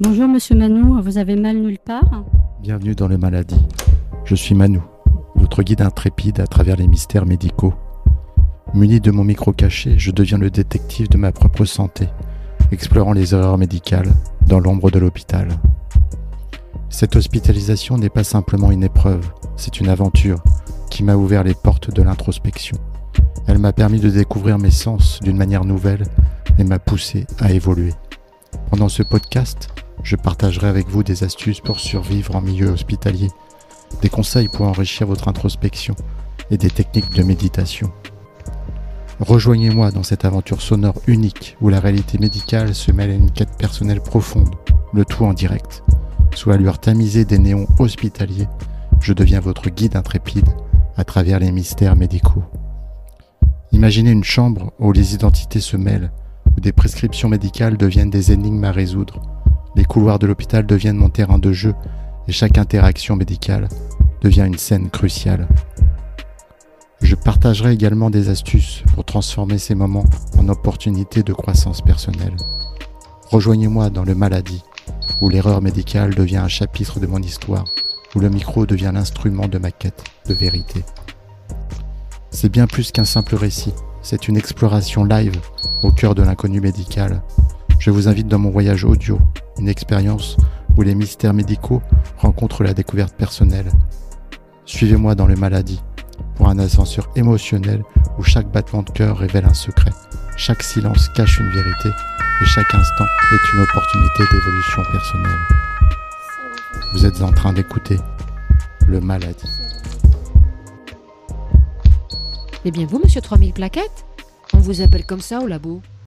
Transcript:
Bonjour Monsieur Manou, vous avez mal nulle part Bienvenue dans le Maladie. Je suis Manou, votre guide intrépide à travers les mystères médicaux. Muni de mon micro caché, je deviens le détective de ma propre santé, explorant les erreurs médicales dans l'ombre de l'hôpital. Cette hospitalisation n'est pas simplement une épreuve, c'est une aventure qui m'a ouvert les portes de l'introspection. Elle m'a permis de découvrir mes sens d'une manière nouvelle et m'a poussé à évoluer. Pendant ce podcast, je partagerai avec vous des astuces pour survivre en milieu hospitalier, des conseils pour enrichir votre introspection et des techniques de méditation. Rejoignez-moi dans cette aventure sonore unique où la réalité médicale se mêle à une quête personnelle profonde, le tout en direct. Sous la lueur tamisée des néons hospitaliers, je deviens votre guide intrépide à travers les mystères médicaux. Imaginez une chambre où les identités se mêlent, où des prescriptions médicales deviennent des énigmes à résoudre, les couloirs de l'hôpital deviennent mon terrain de jeu et chaque interaction médicale devient une scène cruciale. Je partagerai également des astuces pour transformer ces moments en opportunités de croissance personnelle. Rejoignez-moi dans le maladie, où l'erreur médicale devient un chapitre de mon histoire, où le micro devient l'instrument de ma quête de vérité. C'est bien plus qu'un simple récit, c'est une exploration live au cœur de l'inconnu médical. Je vous invite dans mon voyage audio une expérience où les mystères médicaux rencontrent la découverte personnelle. Suivez-moi dans le maladie pour un ascenseur émotionnel où chaque battement de cœur révèle un secret, chaque silence cache une vérité et chaque instant est une opportunité d'évolution personnelle. Vous êtes en train d'écouter le maladie. Eh bien vous, monsieur 3000 plaquettes On vous appelle comme ça au labo